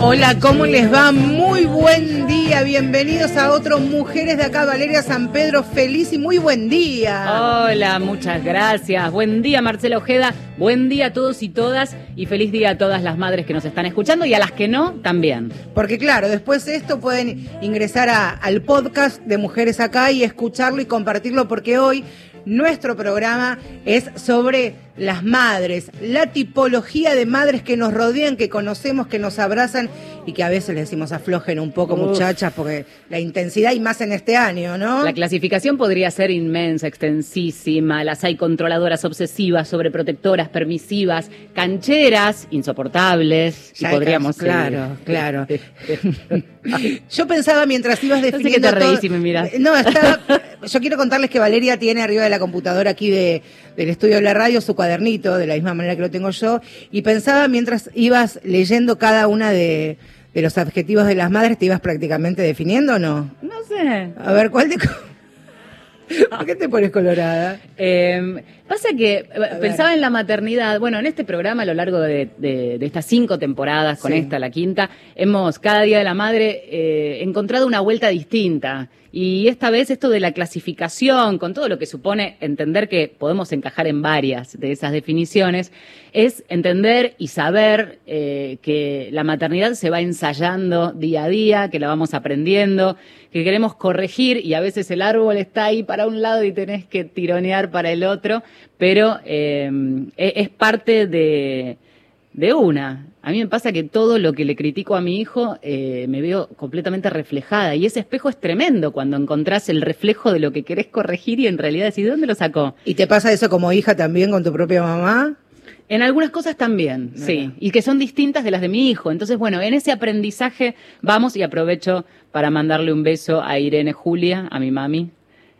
Hola, ¿cómo les va? Muy buen día, bienvenidos a otro Mujeres de acá, Valeria San Pedro, feliz y muy buen día. Hola, muchas gracias. Buen día, Marcela Ojeda. Buen día a todos y todas y feliz día a todas las madres que nos están escuchando y a las que no, también. Porque claro, después de esto pueden ingresar al podcast de Mujeres acá y escucharlo y compartirlo porque hoy nuestro programa es sobre las madres, la tipología de madres que nos rodean, que conocemos, que nos abrazan y que a veces le decimos aflojen un poco, muchachas, porque la intensidad y más en este año, ¿no? La clasificación podría ser inmensa, extensísima. Las hay controladoras obsesivas, sobreprotectoras, permisivas, cancheras, insoportables. y podríamos Claro, claro. Yo pensaba mientras ibas definiendo. No sé que te me miras. No, estaba. Yo quiero contarles que Valeria tiene arriba de la computadora aquí de, del estudio de la radio su cuadernito, de la misma manera que lo tengo yo, y pensaba mientras ibas leyendo cada una de, de los adjetivos de las madres, ¿te ibas prácticamente definiendo o no? No sé. A ver, ¿cuál de... ¿Por qué te pones colorada? Eh, pasa que eh, pensaba en la maternidad. Bueno, en este programa, a lo largo de, estas cinco temporadas, con esta, la quinta, hemos cada día de la madre eh, encontrado una vuelta distinta. Y esta vez esto de la clasificación, con todo lo que supone entender que podemos encajar en varias de esas definiciones, es entender y saber eh, que la maternidad se va ensayando día a día, que la vamos aprendiendo, que queremos corregir y a veces el árbol está ahí para un lado y tenés que tironear para el otro, pero eh, e-, es parte de, de una. A mí me pasa que todo lo que le critico a mi hijo eh, me veo completamente reflejada y ese espejo es tremendo cuando encontrás el reflejo de lo que querés corregir y en realidad decís, ¿de dónde lo sacó? ¿Y te pasa eso como hija también con tu propia mamá? En algunas cosas también, sí, y que son distintas de las de mi hijo. Entonces, bueno, en ese aprendizaje vamos y aprovecho para mandarle un beso a Irene Julia, a mi mami,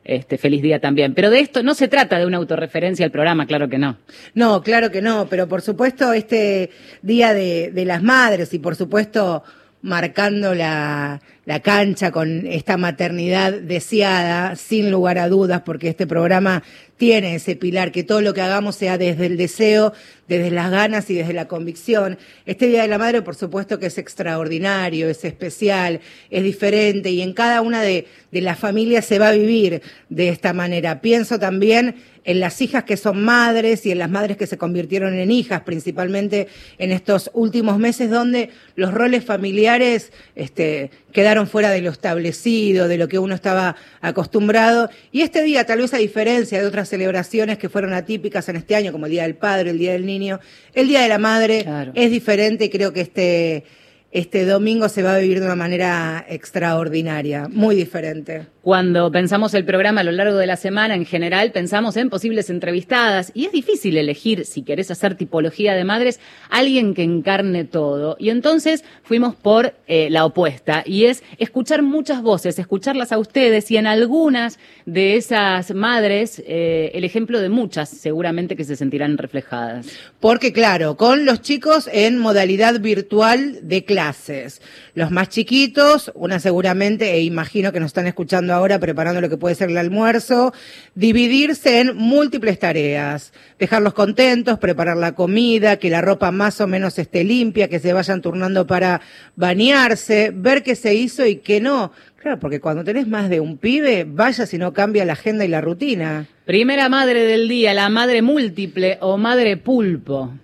este, feliz día también. Pero de esto no se trata de una autorreferencia al programa, claro que no. No, claro que no, pero por supuesto este Día de, de las Madres y por supuesto marcando la, la cancha con esta maternidad deseada, sin lugar a dudas, porque este programa tiene ese pilar, que todo lo que hagamos sea desde el deseo, desde las ganas y desde la convicción. Este Día de la Madre, por supuesto que es extraordinario, es especial, es diferente y en cada una de, las familias se va a vivir de esta manera. Pienso también en las hijas que son madres y en las madres que se convirtieron en hijas, principalmente en estos últimos meses donde los roles familiares este, quedaron fuera de lo establecido, de lo que uno estaba acostumbrado. Y este día, tal vez a diferencia de otras celebraciones que fueron atípicas en este año, como el Día del Padre, el Día del Niño, el Día de la Madre es diferente y creo que este este domingo se va a vivir de una manera extraordinaria, muy diferente. Cuando pensamos el programa a lo largo de la semana, en general, pensamos en posibles entrevistadas y es difícil elegir, si querés hacer tipología de madres, alguien que encarne todo. Y entonces fuimos por eh, la opuesta y es escuchar muchas voces, escucharlas a ustedes y en algunas de esas madres, eh, el ejemplo de muchas seguramente que se sentirán reflejadas. Porque claro, con los chicos en modalidad virtual de clase clases. Los más chiquitos, una seguramente, e imagino que nos están escuchando ahora preparando lo que puede ser el almuerzo, dividirse en múltiples tareas, dejarlos contentos, preparar la comida, que la ropa más o menos esté limpia, que se vayan turnando para bañarse, ver qué se hizo y qué no. Claro, porque cuando tenés más de un pibe, vaya si no cambia la agenda y la rutina. Primera madre del día, la madre múltiple o madre pulpo.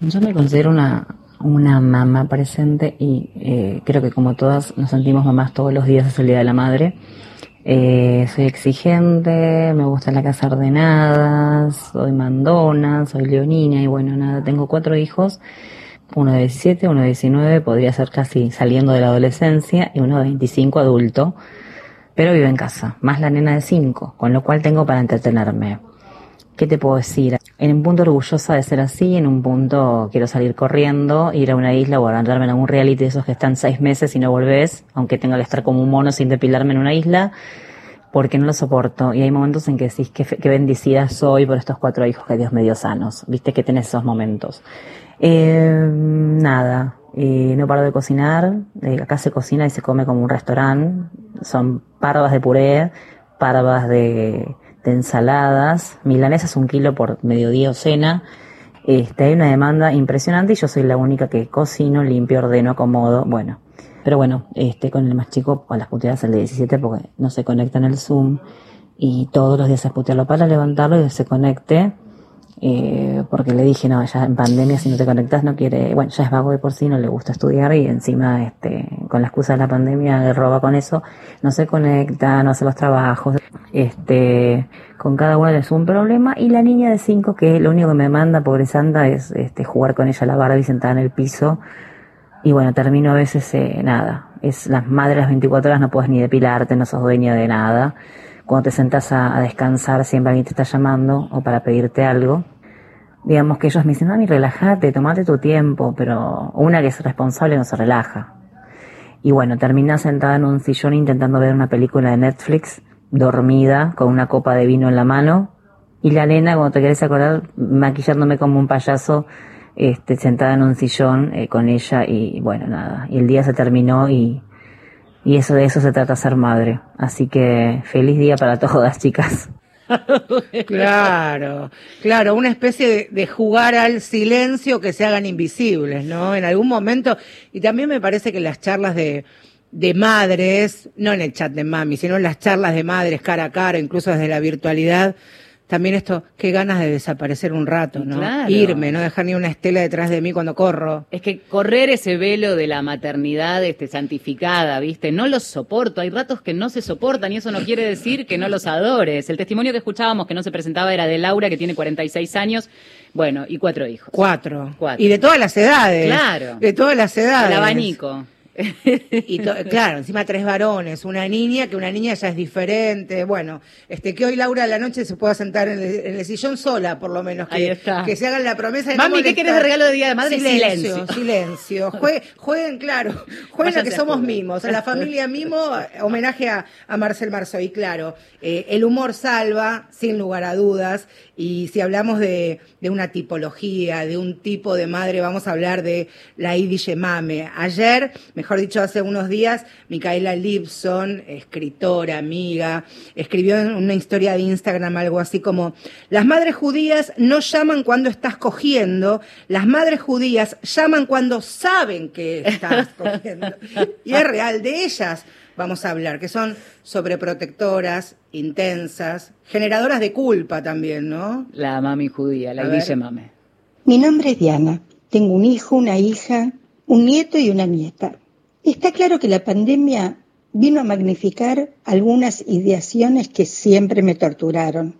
Yo me considero una, una mamá presente y eh, creo que como todas nos sentimos mamás todos los días es el Día de la Madre. Eh, soy exigente, me gusta la casa ordenada, soy mandona, soy leonina y bueno, nada, tengo cuatro hijos, uno de 17, uno de 19, podría ser casi saliendo de la adolescencia y uno de 25 adulto, pero vive en casa, más la nena de 5, con lo cual tengo para entretenerme. ¿Qué te puedo decir? En un punto orgullosa de ser así, en un punto quiero salir corriendo, ir a una isla o andarme en algún reality de esos que están seis meses y no volvés, aunque tenga que estar como un mono sin depilarme en una isla, porque no lo soporto. Y hay momentos en que decís que, que bendecida soy por estos cuatro hijos que Dios me dio sanos. Viste que tenés esos momentos. Eh, nada, no paro de cocinar. Acá se cocina y se come como un restaurante. Son parvas de puré, parvas de de ensaladas, milanesas un kilo por mediodía o cena, Este, hay una demanda impresionante y yo soy la única que cocino, limpio, ordeno, acomodo, bueno. Pero bueno, este, con el más chico, a las puteadas el de 17 porque no se conecta en el Zoom y todos los días a putearlo para levantarlo y se conecte eh, porque le dije, no, ya en pandemia si no te conectas no quiere, bueno, ya es vago de por sí, no le gusta estudiar y encima, este, con la excusa de la pandemia roba con eso, no se conecta, no hace los trabajos, este, con cada uno es un problema. Y la niña de 5 que lo único que me manda, pobre santa, es este, jugar con ella a la barra y sentada en el piso. Y bueno, termino a veces, eh, nada, es las madres las 24 horas no puedes ni depilarte, no sos dueña de nada. Cuando te sentas a, descansar siempre alguien te está llamando o para pedirte algo. Digamos que ellos me dicen, mami, relájate, tomate tu tiempo, pero una que es responsable no se relaja. Y bueno, termina sentada en un sillón intentando ver una película de Netflix, dormida, con una copa de vino en la mano, y la nena, cuando te querés acordar, maquillándome como un payaso, este, sentada en un sillón eh, con ella, y bueno, nada, y el día se terminó y, y eso de eso se trata ser madre. Así que feliz día para todas, chicas. claro, claro, una especie de, jugar al silencio que se hagan invisibles, ¿no? En algún momento, y también me parece que las charlas de, de madres, no en el chat de mami, sino en las charlas de madres cara a cara, incluso desde la virtualidad, también esto, qué ganas de desaparecer un rato, ¿no? Irme, no dejar ni una estela detrás de mí cuando corro. Es que correr ese velo de la maternidad este, santificada, ¿viste? No los soporto. Hay ratos que no se soportan y eso no quiere decir que no los adores. El testimonio que escuchábamos que no se presentaba era de Laura, que tiene 46 años. Bueno, y cuatro hijos. Cuatro. cuatro. Y de todas las edades. Claro. De todas las edades. El abanico. Y claro, encima tres varones, una niña, que una niña ya es diferente. Bueno, este que hoy Laura a la noche se pueda sentar en el, sillón sola, por lo menos. Que, que se hagan la promesa de Mami, ¿qué quieres de regalo de Día de Madre? Silencio, silencio. Jueguen, claro, jueguen a que somos mimos. A la familia mimo, homenaje a, Marcel Marceau. Y claro, eh, el humor salva, sin lugar a dudas. Y si hablamos de, de, una tipología, de un tipo de madre, vamos a hablar de la Yiddish Mame. Ayer, mejor dicho, hace unos días, Micaela Lipson, escritora, amiga, escribió en una historia de Instagram algo así como, las madres judías no llaman cuando estás cogiendo, las madres judías llaman cuando saben que estás cogiendo. Y es real, de ellas vamos a hablar, que son sobreprotectoras, intensas, generadoras de culpa también, ¿no? La mami judía, la Guille Mame. Mi nombre es Diana. Tengo un hijo, una hija, un nieto y una nieta. Está claro que la pandemia vino a magnificar algunas ideaciones que siempre me torturaron.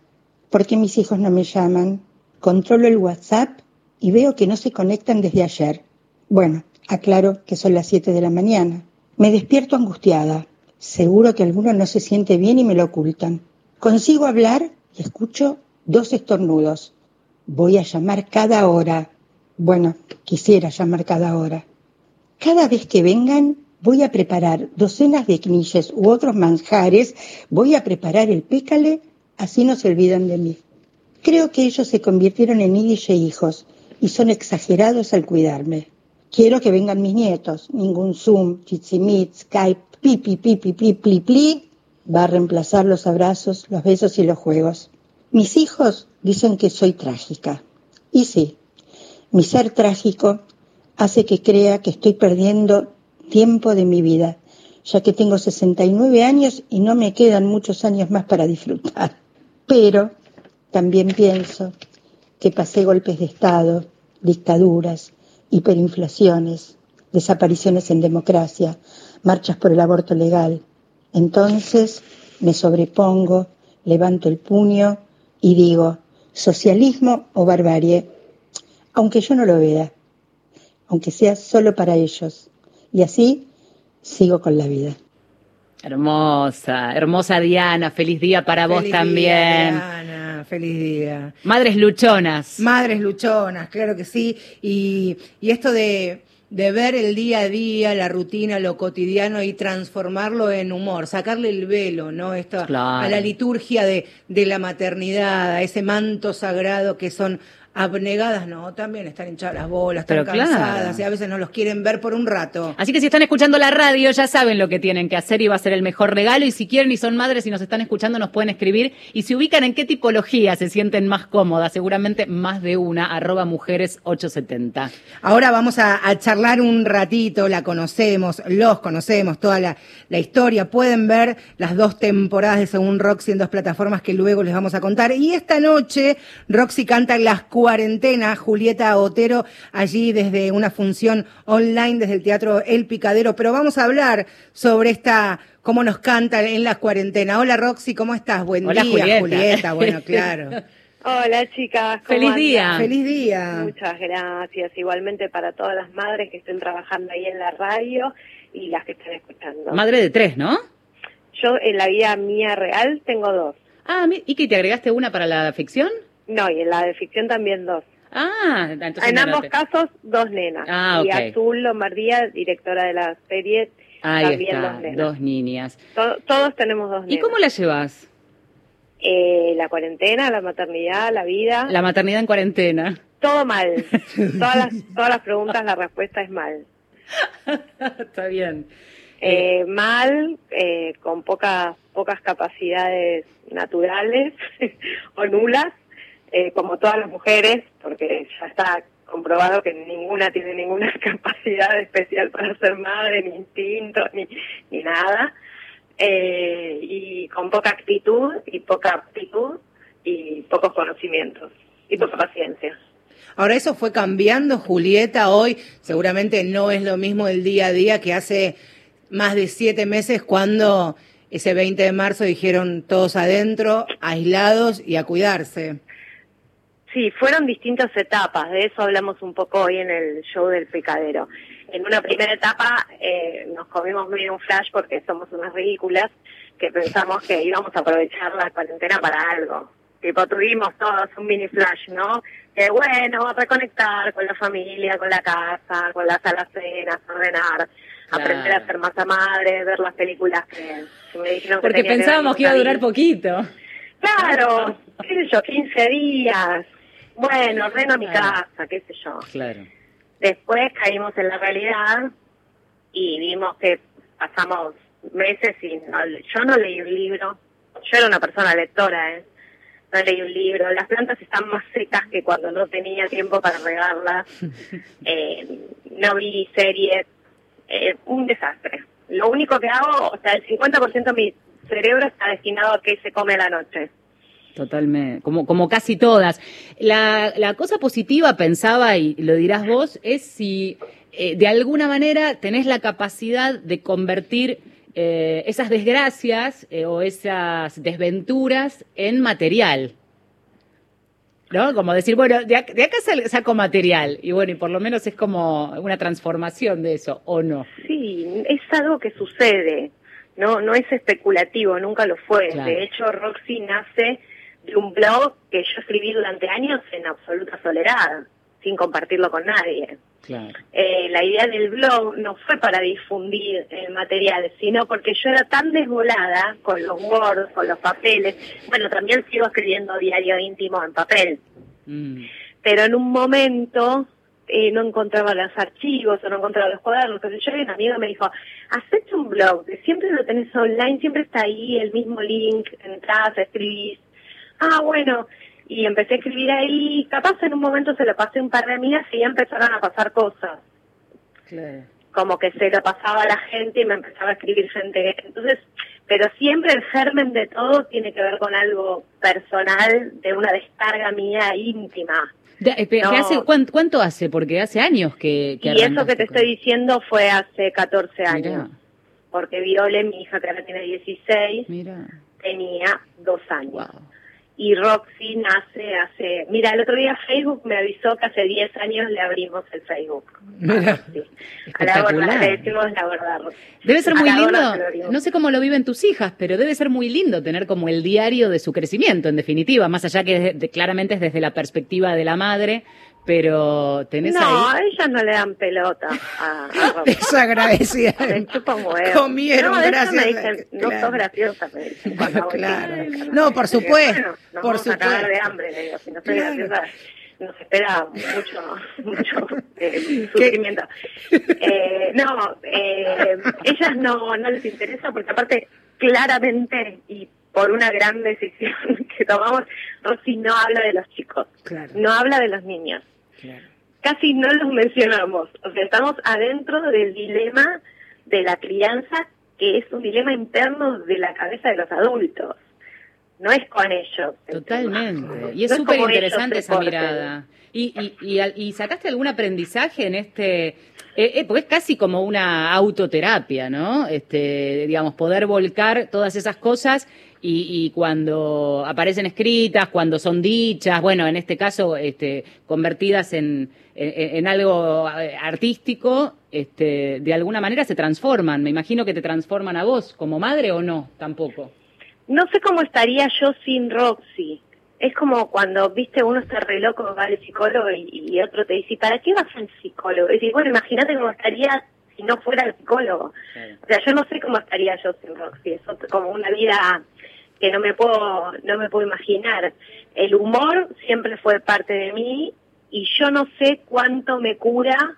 Porque mis hijos no me llaman? Controlo el WhatsApp y veo que no se conectan desde ayer. Bueno, aclaro que son las 7 de la mañana. Me despierto angustiada. Seguro que alguno no se siente bien y me lo ocultan. Consigo hablar y escucho dos estornudos. Voy a llamar cada hora. Bueno, quisiera llamar cada hora. Cada vez que vengan, voy a preparar docenas de knishes u otros manjares, voy a preparar el pécale, así no se olvidan de mí. Creo que ellos se convirtieron en e hijos y son exagerados al cuidarme. Quiero que vengan mis nietos. Ningún Zoom, Chitsimit, Skype, pipi, pipi, pli, pli, pli, va a reemplazar los abrazos, los besos y los juegos. Mis hijos dicen que soy trágica. Y sí, mi ser trágico hace que crea que estoy perdiendo tiempo de mi vida, ya que tengo 69 años y no me quedan muchos años más para disfrutar. Pero también pienso que pasé golpes de Estado, dictaduras, hiperinflaciones, desapariciones en democracia, marchas por el aborto legal. Entonces me sobrepongo, levanto el puño y digo, socialismo o barbarie, aunque yo no lo vea, aunque sea solo para ellos. Y así sigo con la vida. Hermosa, hermosa Diana, feliz día para vos también. Diana, feliz día. Madres luchonas. Madres luchonas, claro que sí. Y, y esto de de ver el día a día, la rutina, lo cotidiano y transformarlo en humor, sacarle el velo, ¿no? Esto, A la liturgia de, de la maternidad, a ese manto sagrado que son abnegadas no, también están hinchadas las bolas, están Pero claro. cansadas y a veces no los quieren ver por un rato. Así que si están escuchando la radio, ya saben lo que tienen que hacer y va a ser el mejor regalo. Y si quieren y son madres y nos están escuchando, nos pueden escribir. Y se ubican en qué tipología se sienten más cómodas, seguramente más de una, arroba mujeres 870. Ahora vamos a, a charlar un ratito, la conocemos, los conocemos, toda la, la historia. Pueden ver las dos temporadas de Según Roxy en dos plataformas que luego les vamos a contar. Y esta noche Roxy canta las cuarentenas, Julieta Otero, allí desde una función online desde el Teatro El Picadero. Pero vamos a hablar sobre esta, cómo nos canta en la cuarentena. Hola Roxy, ¿cómo estás? Buen Hola, día, Julieta. Bueno, claro. Hola chicas, ¿cómo Feliz andan? día. Feliz día. Muchas gracias, igualmente para todas las madres que estén trabajando ahí en la radio y las que estén escuchando. Madre de tres, ¿no? Yo en la vida mía real tengo dos. Ah, mi- ¿y que te agregaste una para la ficción? No, y en la de ficción también dos. Ah, entonces en no ambos te- casos, dos nenas. Ah, Y ok. Azul Lombardía, directora de la serie, Ahí también está, dos nenas. dos niñas. To- todos tenemos dos nenas. ¿Y cómo la llevas? Eh, la cuarentena, la maternidad, la vida, La maternidad en cuarentena. todo mal. todas, las, todas las preguntas, la respuesta es mal. está bien. Eh, mal, eh, con pocas pocas capacidades naturales o nulas, eh, como todas las mujeres, porque ya está comprobado que ninguna tiene ninguna capacidad especial para ser madre, ni instinto, ni, ni nada, Eh, y con poca actitud y poca aptitud y pocos conocimientos y poca paciencia. Ahora eso fue cambiando, Julieta, hoy seguramente no es lo mismo el día a día que hace más de siete meses cuando ese 20 de marzo dijeron todos adentro, aislados y a cuidarse. Sí, fueron distintas etapas, de eso hablamos un poco hoy en el show del picadero. En una primera etapa eh, nos comimos medio un flash porque somos unas ridículas que pensamos que íbamos a aprovechar la cuarentena para algo. Tipo, tuvimos todos un mini flash, ¿no? Que bueno, reconectar con la familia, con la casa, con las alacenas, ordenar, Claro. aprender a ser masa madre, ver las películas que, que me dijeron que Porque que pensábamos con que iba a durar poquito. Claro, qué sé yo, 15 días. Bueno, ordeno mi Claro. casa, qué sé yo. Claro. Después caímos en la realidad y vimos que pasamos meses y no, yo no leí un libro. Yo era una persona lectora, ¿eh? No leí un libro. Las plantas están más secas que cuando no tenía tiempo para regarlas. Eh, no vi series. Eh, un desastre. Lo único que hago, o sea, el 50% de mi cerebro está destinado a qué se come a la noche. Totalmente, como, como casi todas. La, la cosa positiva, pensaba, y lo dirás vos, es si eh, de alguna manera tenés la capacidad de convertir eh, esas desgracias eh, o esas desventuras en material. ¿No? Como decir, bueno, de acá, de acá saco material. Y bueno, y por lo menos es como una transformación de eso, ¿o no? Sí, es algo que sucede, no no es especulativo, nunca lo fue. Claro. De hecho, Roxy nace de un blog que yo escribí durante años en absoluta soledad, sin compartirlo con nadie. Claro. Eh, la idea del blog no fue para difundir el material, sino porque yo era tan desvolada con los words, con los papeles. Bueno, también sigo escribiendo diario íntimo en papel, Mm. pero en un momento eh, no encontraba los archivos o no encontraba los cuadernos. Entonces yo y un amigo me dijo, hacete un blog, que siempre lo tenés online, siempre está ahí el mismo link, entras, escribís. Ah, bueno, y empecé a escribir ahí, capaz en un momento se lo pasé un par de amigas y ya empezaron a pasar cosas. Claro. Como que se lo pasaba a la gente y me empezaba a escribir gente. Entonces, pero siempre el germen de todo tiene que ver con algo personal, de una descarga mía íntima. De- eh, pero, No. hace, ¿cuán- ¿Cuánto hace? Porque hace años que... que Y eso que te con- estoy diciendo fue hace 14 Mirá. años. Porque Viole, mi hija que ahora tiene 16, Mira, tenía dos años. wow. Y Roxy nace hace... Mira, el otro día Facebook me avisó que hace 10 años le abrimos el Facebook. Mira. Sí. A la verdad, le decimos la verdad. Roxy. Debe ser muy lindo, no sé cómo lo viven tus hijas, pero debe ser muy lindo tener como el diario de su crecimiento, en definitiva, más allá que de- claramente es desde la perspectiva de la madre, pero tenés No, ahí... a ellas no le dan pelota a, a. Desagradecida. Huevo. Comieron, no, gracias. Me dicen, no Claro. sos graciosa, me dicen. voy Claro. No, por supuesto, Bueno, nos por vamos a cagar supuesto. de hambre, le digo, si no soy Claro. graciosa. nos espera mucho, mucho eh, sufrimiento. Eh, no, eh, ellas no, no les interesa porque aparte claramente y por una gran decisión que tomamos, Rosy no habla de los chicos, no habla de los niños. Casi no los mencionamos, o sea, estamos adentro del dilema de la crianza, que es un dilema interno de la cabeza de los adultos no es con ellos. Totalmente. Y es súper interesante esa mirada. ¿Y, y, y, sacaste algún aprendizaje en este? Eh, eh, porque es casi como una autoterapia, ¿no? Este, digamos, poder volcar todas esas cosas y, y, cuando aparecen escritas, cuando son dichas, bueno, en este caso, este, convertidas en, en, en, algo eh, artístico, este, de alguna manera se transforman. Me imagino que te transforman a vos como madre o no, tampoco no sé cómo estaría yo sin Roxy. Es como cuando, viste, uno está re loco, va al psicólogo y, otro te dice, ¿para qué vas al psicólogo? Es decir, bueno, imagínate cómo estaría si no fuera el psicólogo. O sea, yo no sé cómo estaría yo sin Roxy. Es como una vida que no me puedo, no me puedo imaginar. El humor siempre fue parte de mí y yo no sé cuánto me cura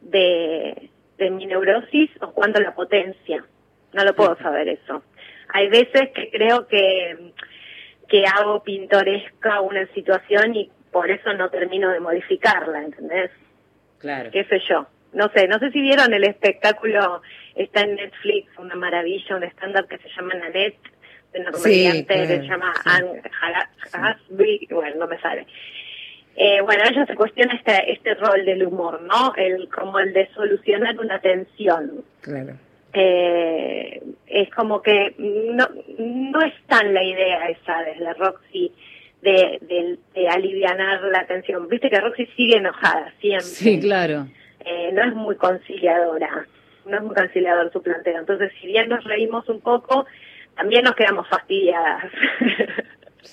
de, de mi neurosis o cuánto la potencia. No lo puedo saber eso hay veces que creo que, que hago pintoresca una situación y por eso no termino de modificarla, ¿entendés? Claro. ¿Qué sé yo? No sé, no sé si vieron el espectáculo, está en Netflix, una maravilla, un stand-up que se llama Nanette, una comediante que se llama Anne Hasby, bueno, no me sale. Eh, bueno, ella se cuestiona este, este rol del humor, ¿no? El, como el de solucionar una tensión. Claro eh, es como que no, no es tan la idea esa de Roxy de, de, de alivianar la tensión. Viste que Roxy sigue enojada siempre. Sí, claro. Eh, no es muy conciliadora, no es muy conciliador su planteo. Entonces, si bien nos reímos un poco, también nos quedamos fastidiadas.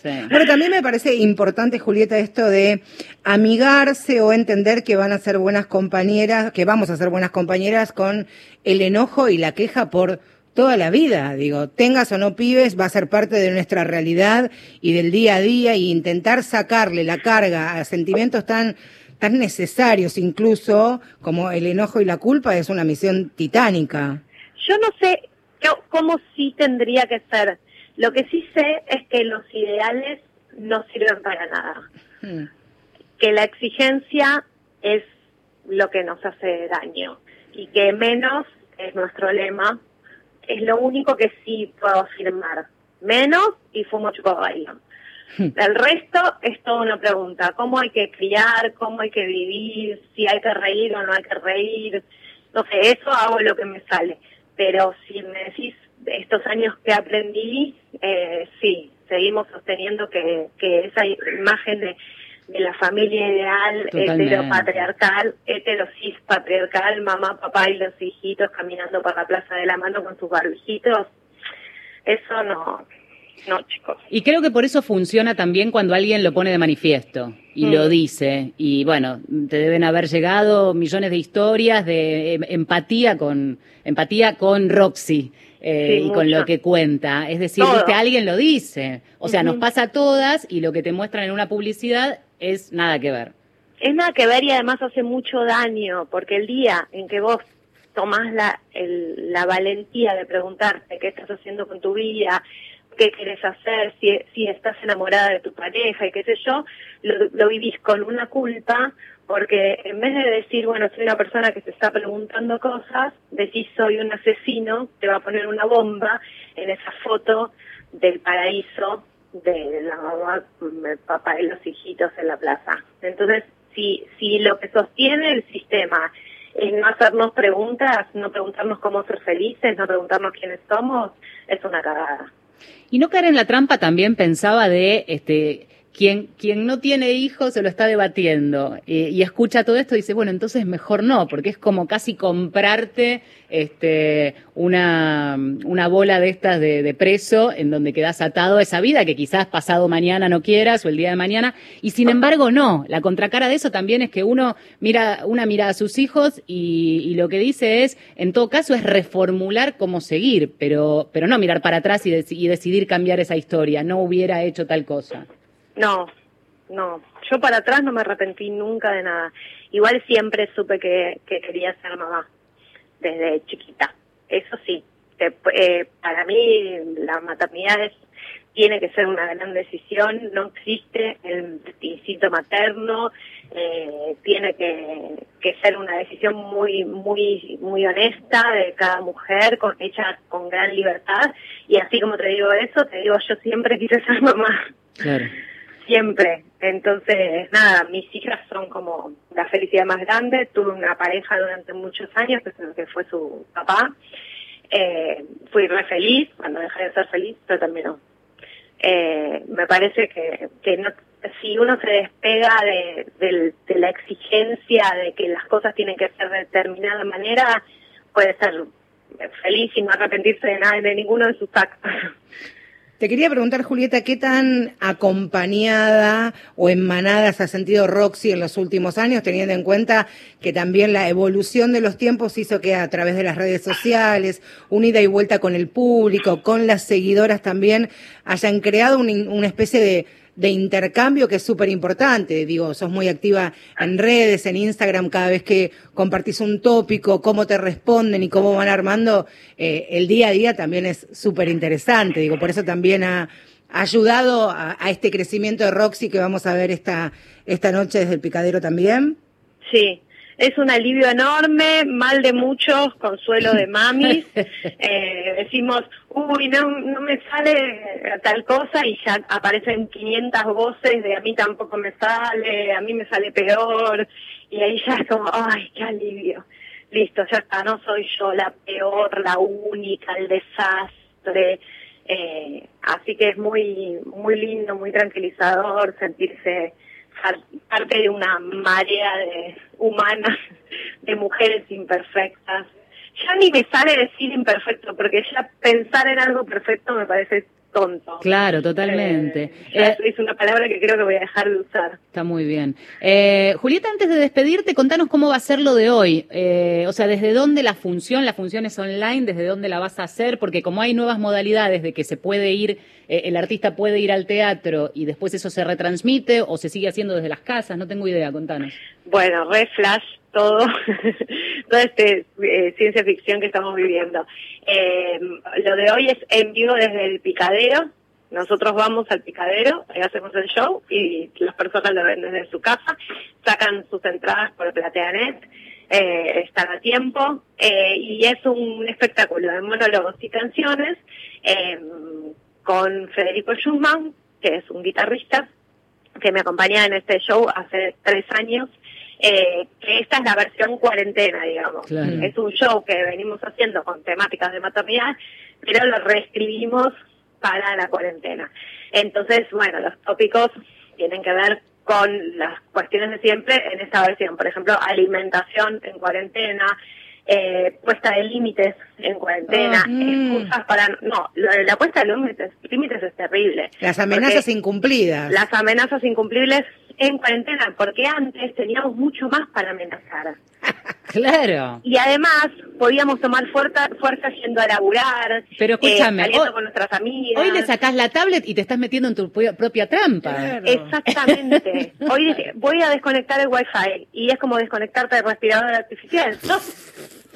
Pero también me parece importante, Julieta, esto de amigarse o entender que van a ser buenas compañeras, que vamos a ser buenas compañeras con el enojo y la queja por toda la vida. Digo, tengas o no pibes, va a ser parte de nuestra realidad y del día a día y intentar sacarle la carga a sentimientos tan tan necesarios incluso como el enojo y la culpa es una misión titánica. Yo no sé cómo sí tendría que ser lo que sí sé es que los ideales no sirven para nada. Hmm. Que la exigencia es lo que nos hace daño y que menos es nuestro lema. Es lo único que sí puedo afirmar. Menos y fumo chupo hmm. El resto es toda una pregunta. ¿Cómo hay que criar? ¿Cómo hay que vivir? ¿Si hay que reír o no hay que reír? No sé, eso hago lo que me sale. Pero si me decís estos años que aprendí, eh, sí, seguimos sosteniendo que, que esa imagen de, de la familia ideal, heteropatriarcal, heterosis patriarcal, mamá, papá y los hijitos caminando por la Plaza de la Mano con sus barbijitos, eso no, no, chicos. Y creo que por eso funciona también cuando alguien lo pone de manifiesto y lo mm. dice. Y bueno, te deben haber llegado millones de historias de em, empatía con empatía con Roxy. Eh, y con lo que cuenta. Es decir, que alguien lo dice. O sea, nos pasa a todas y lo que te muestran en una publicidad es nada que ver. Es nada que ver y además hace mucho daño, porque el día en que vos tomás la, la valentía de preguntarte qué estás haciendo con tu vida, qué quieres hacer, si, si estás enamorada de tu pareja y qué sé yo, lo, vivís con una culpa porque en vez de decir, bueno, soy una persona que se está preguntando cosas, decís soy un asesino, te va a poner una bomba en esa foto del paraíso de la mamá, el papá y los hijitos en la plaza. Entonces, si, si lo que sostiene el sistema es no hacernos preguntas, no preguntarnos cómo ser felices, no preguntarnos quiénes somos, es una cagada. Y no caer en la trampa también pensaba de este quien, quien no tiene hijos se lo está debatiendo y, escucha todo esto y dice, bueno, entonces mejor no, porque es como casi comprarte este, una, una bola de estas de, de, preso en donde quedas atado a esa vida que quizás pasado mañana no quieras o el día de mañana. Y sin embargo, no. La contracara de eso también es que uno mira, una mira a sus hijos y, y lo que dice es, en todo caso, es reformular cómo seguir, pero, pero no mirar para atrás y, y decidir cambiar esa historia. No hubiera hecho tal cosa. No, no. Yo para atrás no me arrepentí nunca de nada. Igual siempre supe que, que quería ser mamá, desde chiquita. Eso sí, eh, para mí la maternidad es tiene que ser una gran decisión, no existe el instinto materno, eh, tiene que, que, ser una decisión muy, muy, muy honesta de cada mujer, con, hecha con gran libertad, y así como te digo eso, te digo, yo siempre quise ser mamá. Claro. Siempre. Entonces, nada, mis hijas son como la felicidad más grande. Tuve una pareja durante muchos años, que fue su papá. Eh, fui re feliz, cuando dejé de ser feliz, pero terminó eh, me parece que, que no, si uno se despega de, de, la exigencia de que las cosas tienen que ser de determinada manera, puede ser feliz y no arrepentirse de nada, de ninguno de sus actos. Te quería preguntar, Julieta, ¿qué tan acompañada o enmanada se ha sentido Roxy en los últimos años, teniendo en cuenta que también la evolución de los tiempos hizo que a través de las redes sociales, unida y vuelta con el público, con las seguidoras también, hayan creado una especie de de intercambio que es súper importante. Digo, sos muy activa en redes, en Instagram, cada vez que compartís un tópico, cómo te responden y cómo van armando eh, el día a día también es súper interesante. Digo, por eso también ha, ayudado a, a, este crecimiento de Roxy que vamos a ver esta, esta noche desde el picadero también. Sí, es un alivio enorme, mal de muchos, consuelo de mamis. Eh, decimos, uy, no, no me sale tal cosa y ya aparecen 500 voces de a mí tampoco me sale, a mí me sale peor. Y ahí ya es como, ay, qué alivio. Listo, ya está, no soy yo la peor, la única, el desastre. Eh, así que es muy, muy lindo, muy tranquilizador sentirse parte de una marea de humanas, de mujeres imperfectas. Ya ni me sale decir imperfecto, porque ya pensar en algo perfecto me parece tonto. Claro, totalmente. Eh, es una palabra que creo que voy a dejar de usar. Está muy bien. Eh, Julieta, antes de despedirte, contanos cómo va a ser lo de hoy. Eh, o sea, desde dónde la función, la función es online, desde dónde la vas a hacer, porque como hay nuevas modalidades de que se puede ir, eh, el artista puede ir al teatro y después eso se retransmite o se sigue haciendo desde las casas, no tengo idea, contanos. Bueno, re flash todo, toda este ciencia ficción que estamos viviendo. Eh, lo de hoy es en vivo desde el picadero. Nosotros vamos al picadero, ahí hacemos el show y las personas lo ven desde su casa, sacan sus entradas por Plateanet, eh, están a tiempo eh, y es un espectáculo de monólogos y canciones eh, con Federico Schumann, que es un guitarrista que me acompaña en este show hace tres años eh, que esta es la versión cuarentena, digamos. Es un show que venimos haciendo con temáticas de maternidad, pero lo reescribimos para la cuarentena. Entonces, bueno, los tópicos tienen que ver con las cuestiones de siempre en esta versión. Por ejemplo, alimentación en cuarentena, eh, puesta de límites en cuarentena, ah, excusas para... No, la puesta de límites, límites es terrible. Las amenazas incumplidas. Las amenazas incumplibles en cuarentena, porque antes teníamos mucho más para amenazar. claro. Y además podíamos tomar fuerza, fuerza yendo a laburar, Pero eh, escúchame, saliendo con nuestras amigas. Hoy le sacás la tablet y te estás metiendo en tu propia trampa. Exactamente. hoy voy a desconectar el wifi y es como desconectarte del respirador artificial. No,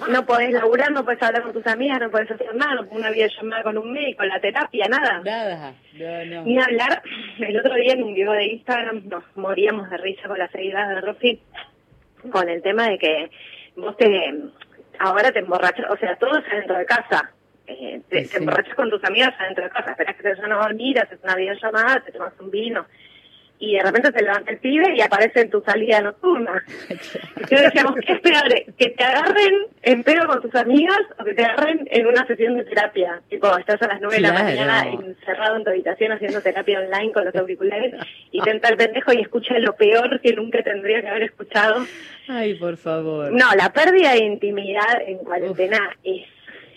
no podés laburar, no podés hablar con tus amigas, no podés hacer nada, no una videollamada con un médico, la terapia, nada. Nada, no, no. Ni hablar, el otro día en un video de Instagram nos moríamos de risa con las seguidas de Rosy con el tema de que vos te, ahora te emborrachas, o sea, todo es adentro de casa. Eh, te, emborrachas con tus amigas adentro de casa, esperas que te vayan a dormir, haces una videollamada, te tomas un vino y de repente se levanta el pibe y aparece en tu salida nocturna. Yo decíamos, ¿qué es peor? ¿Que te agarren en pedo con tus amigas o que te agarren en una sesión de terapia? Tipo, estás a las nueve de la mañana encerrado en tu habitación haciendo terapia online con los auriculares y te entra el pendejo y escucha lo peor que nunca tendría que haber escuchado. Ay, por favor. No, la pérdida de intimidad en cuarentena es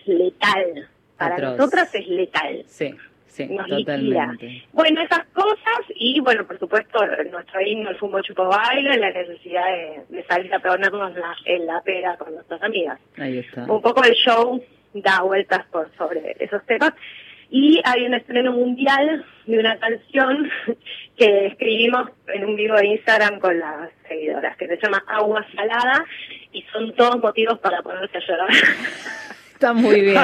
letal. Para nosotras es letal. Sí. Sí, totalmente. Bueno, esas cosas y, bueno, por supuesto, nuestro himno, el fumo chupo baile, la necesidad de, salir a ponernos en la pera con nuestras amigas. Ahí está. Un poco el show da vueltas por sobre esos temas. Y hay un estreno mundial de una canción que escribimos en un vivo de Instagram con las seguidoras, que se llama Agua Salada, y son todos motivos para ponerse a llorar. Está muy bien.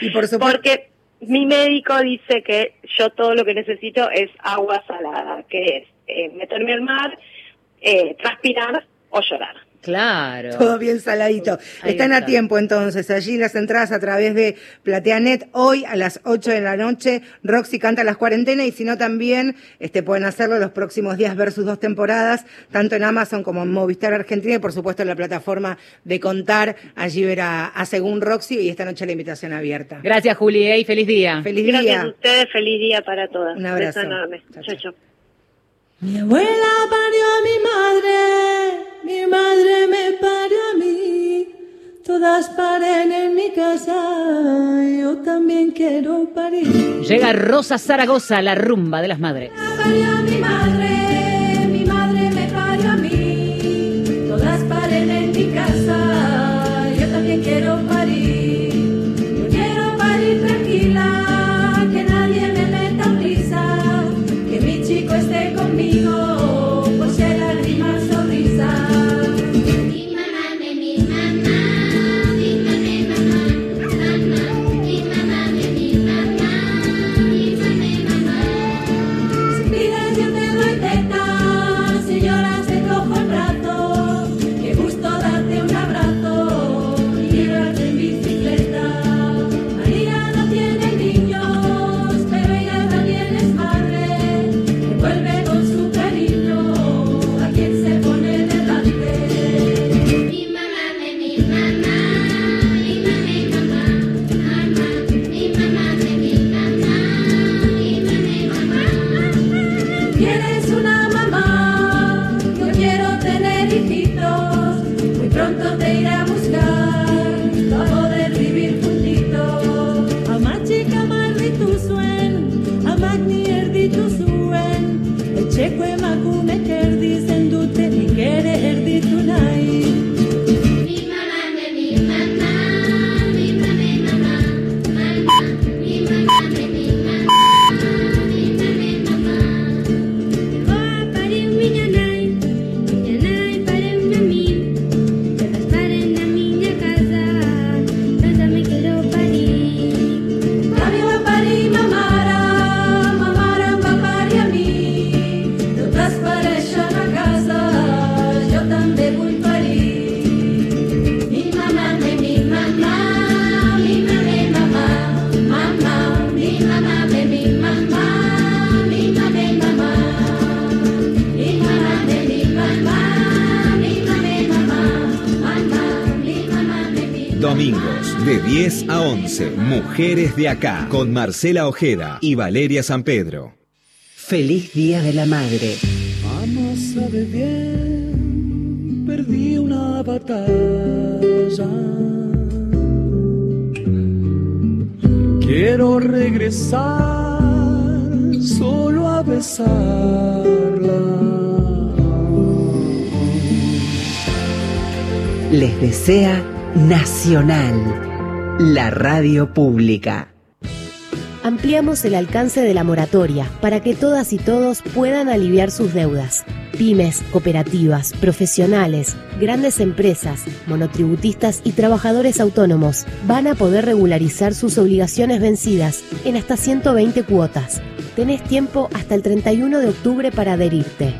y por supuesto... Porque mi médico dice que yo todo lo que necesito es agua salada, que es eh, meterme al mar, eh, transpirar o llorar. Claro. Todo bien saladito. Están a tiempo entonces. Allí las entradas a través de Plateanet. Hoy a las 8 de la noche, Roxy canta las cuarentenas y si no también este, pueden hacerlo los próximos días ver sus dos temporadas, tanto en Amazon como en Movistar Argentina y por supuesto en la plataforma de Contar. Allí verá a Según Roxy y esta noche la invitación abierta. Gracias, Juli, y feliz día. Feliz día. Gracias a ustedes, feliz día para todas. Un abrazo. enorme. Chao, chao. Mi abuela parió a mi madre, mi madre me parió a mí. Todas paren en mi casa, yo también quiero parir. Llega Rosa Zaragoza, la rumba de las madres. Parió a mi madre, Mujeres de Acá, con Marcela Ojeda y Valeria San Pedro. Feliz Día de la Madre. Mamá sabe bien, perdí una batalla. Quiero regresar solo a besarla. Les desea Nacional, la radio pública. Ampliamos el alcance de la moratoria para que todas y todos puedan aliviar sus deudas. Pymes, cooperativas, profesionales, grandes empresas, monotributistas y trabajadores autónomos van a poder regularizar sus obligaciones vencidas en hasta 120 cuotas. Tenés tiempo hasta el 31 de octubre para adherirte.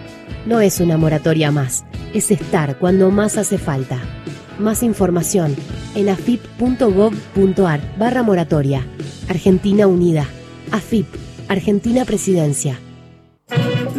No es una moratoria más, es estar cuando más hace falta. Más información en afip.gov.ar barra moratoria. Argentina Unida. AFIP. Argentina Presidencia.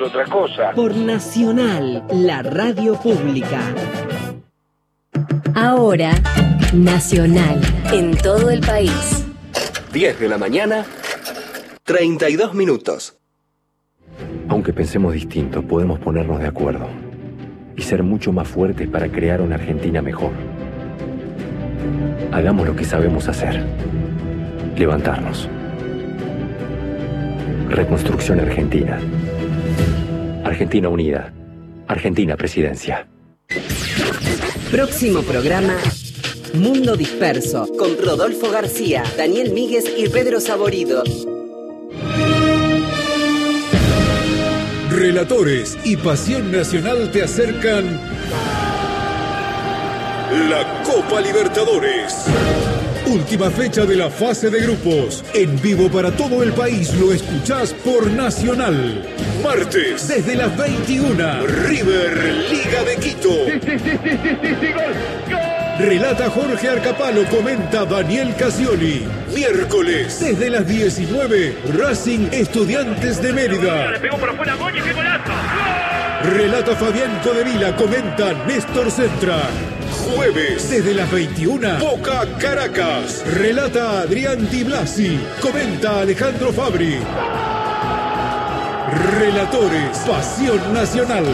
otra cosa. Por Nacional, la radio pública. Ahora, Nacional. En todo el país. 10 de la mañana, 32 minutos. Aunque pensemos distinto, podemos ponernos de acuerdo y ser mucho más fuertes para crear una Argentina mejor. Hagamos lo que sabemos hacer. Levantarnos. Reconstrucción Argentina. Argentina Unida. Argentina Presidencia. Próximo programa Mundo Disperso con Rodolfo García, Daniel Míguez y Pedro Saborido. Relatores y Pasión Nacional te acercan la Copa Libertadores. Última fecha de la fase de grupos. En vivo para todo el país lo escuchás por Nacional. Martes, desde las 21, River Liga de Quito. Relata Jorge Arcapalo, comenta Daniel Casioli. Miércoles, desde las 19, Racing Estudiantes de Mérida. Relata Fabián Codevila, comenta Néstor Centra. Jueves, desde las 21, Boca Caracas. Relata Adrián Di Blasi, comenta Alejandro Fabri. Relatores, Pasión Nacional.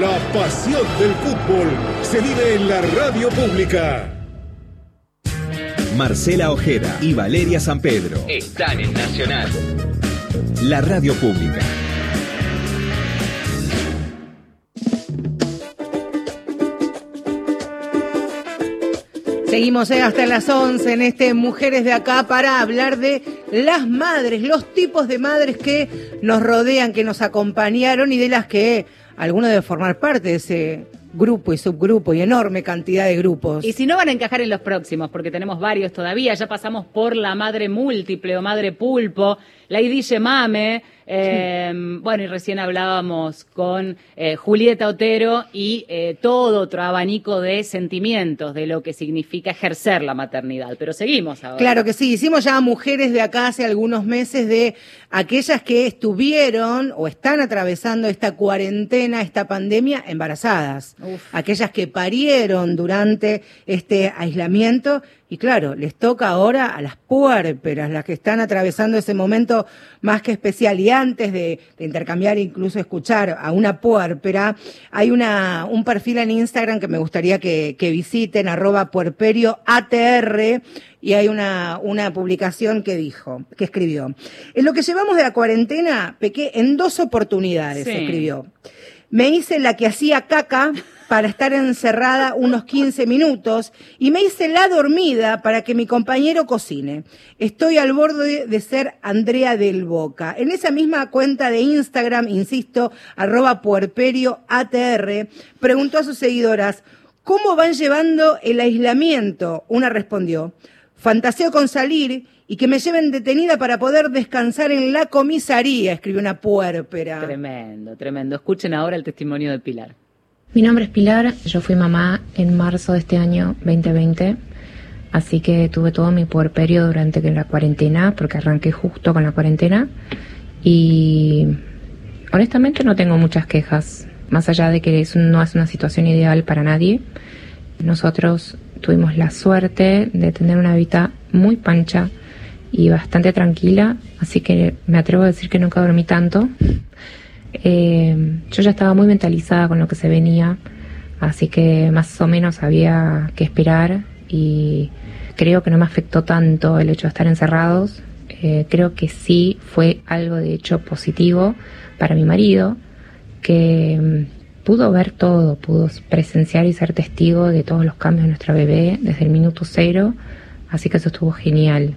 La pasión del fútbol se vive en la radio pública. Marcela Ojeda y Valeria San Pedro. Están en Nacional. La radio pública. Seguimos eh, hasta las 11 en este Mujeres de Acá para hablar de las madres, los tipos de madres que nos rodean, que nos acompañaron y de las que alguno debe formar parte de ese grupo y subgrupo y enorme cantidad de grupos. Y si no van a encajar en los próximos, porque tenemos varios todavía, ya pasamos por la madre múltiple o madre pulpo, la Idille Mame, eh, bueno, y recién hablábamos con eh, Julieta Otero y eh, todo otro abanico de sentimientos de lo que significa ejercer la maternidad. Pero seguimos ahora. Claro que sí, hicimos ya mujeres de acá hace algunos meses de aquellas que estuvieron o están atravesando esta cuarentena, esta pandemia, embarazadas. Aquellas que parieron durante este aislamiento y claro, les toca ahora a las puérperas, las que están atravesando ese momento más que especial. Y antes de, de intercambiar, incluso escuchar a una puérpera, hay una, un perfil en Instagram que me gustaría que, que visiten, arroba puerperio ATR, y hay una, una publicación que dijo, que escribió. En lo que llevamos de la cuarentena, pequé en dos oportunidades, Sí. escribió. Me hice la que hacía caca para estar encerrada unos 15 minutos y me hice la dormida para que mi compañero cocine. Estoy al borde de ser Andrea del Boca. En esa misma cuenta de Instagram, insisto, arroba puerperio ATR, preguntó a sus seguidoras, ¿cómo van llevando el aislamiento? Una respondió, fantaseo con salir y que me lleven detenida para poder descansar en la comisaría, escribió una puérpera. Tremendo, tremendo. Escuchen ahora el testimonio de Pilar. Mi nombre es Pilar, yo fui mamá en marzo de este año 2020, así que tuve todo mi puerperio durante la cuarentena, porque arranqué justo con la cuarentena y honestamente no tengo muchas quejas, más allá de que es, no es una situación ideal para nadie. Nosotros tuvimos la suerte de tener una vida muy pancha y bastante tranquila, así que me atrevo a decir que nunca dormí tanto. Eh, yo ya estaba muy mentalizada con lo que se venía, así que más o menos sabía qué esperar y creo que no me afectó tanto el hecho de estar encerrados. Eh, creo que sí fue algo de hecho positivo para mi marido, que mm, pudo ver todo, pudo presenciar y ser testigo de todos los cambios de nuestra bebé desde el minuto cero, así que eso estuvo genial.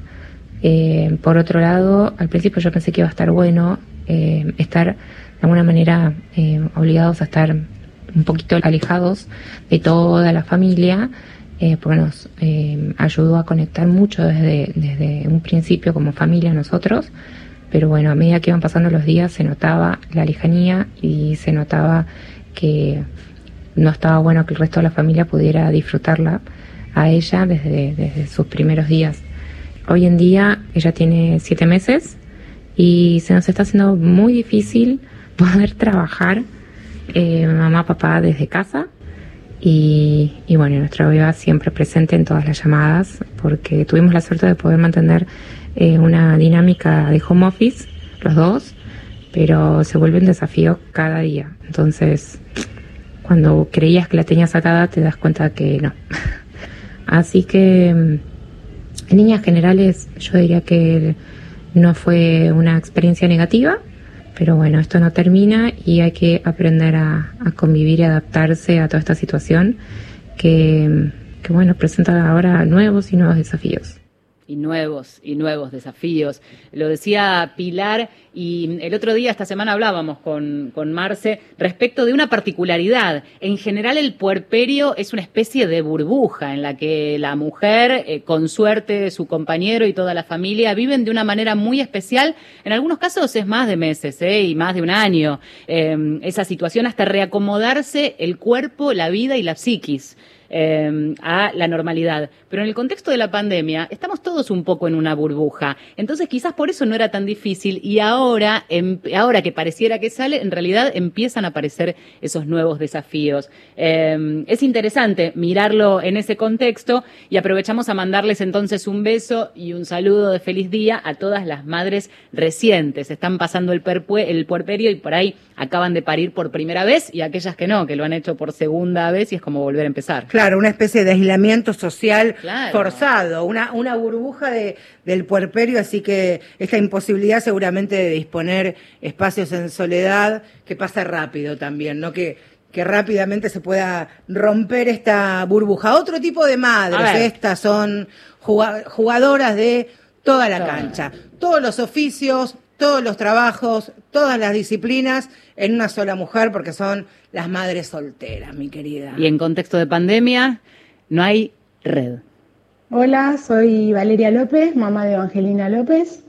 Eh, por otro lado, al principio yo pensé que iba a estar bueno eh, estar de alguna manera eh, obligados a estar un poquito alejados de toda la familia, eh, porque nos ayudó a conectar mucho desde, desde un principio como familia nosotros. Pero bueno, a medida que iban pasando los días se notaba la lejanía y se notaba que no estaba bueno que el resto de la familia pudiera disfrutarla a ella desde, desde sus primeros días. Hoy en día ella tiene siete meses y se nos está haciendo muy difícil poder trabajar eh, mamá, papá desde casa Y, y bueno, nuestra beba siempre presente en todas las llamadas, porque tuvimos la suerte de poder mantener eh, una dinámica de home office, los dos, pero se vuelve un desafío cada día. Entonces, cuando creías que la tenías atada, te das cuenta que no. Así que, mm, en líneas generales, yo diría que no fue una experiencia negativa, pero bueno, esto no termina y hay que aprender a, convivir y adaptarse a toda esta situación que, que, bueno, presenta ahora nuevos y nuevos desafíos. Y nuevos y nuevos desafíos. Lo decía Pilar y el otro día, esta semana hablábamos con, con Marce respecto de una particularidad. En general el puerperio es una especie de burbuja en la que la mujer, eh, con suerte su compañero y toda la familia viven de una manera muy especial. En algunos casos es más de meses ¿eh? y más de un año. Eh, esa situación hasta reacomodarse el cuerpo, la vida y la psiquis eh, a la normalidad. Pero en el contexto de la pandemia estamos todos un poco en una burbuja. Entonces quizás por eso no era tan difícil y ahora, em- ahora que pareciera que sale, en realidad empiezan a aparecer esos nuevos desafíos. Eh, es interesante mirarlo en ese contexto y aprovechamos a mandarles entonces un beso y un saludo de feliz día a todas las madres recientes. Están pasando el, perpue- el puerperio y por ahí acaban de parir por primera vez y aquellas que no, que lo han hecho por segunda vez y es como volver a empezar. Claro, una especie de aislamiento social Claro. forzado, una, una burbuja de, del puerperio, así que esta imposibilidad seguramente de disponer espacios en soledad, que pasa rápido también, ¿no? Que, que rápidamente se pueda romper esta burbuja. Otro tipo de madres, estas son juga- jugadoras de toda la cancha, todos los oficios, todos los trabajos, todas las disciplinas en una sola mujer, porque son las madres solteras, mi querida. Y en contexto de pandemia no hay red. Hola, soy Valeria López, mamá de Evangelina López,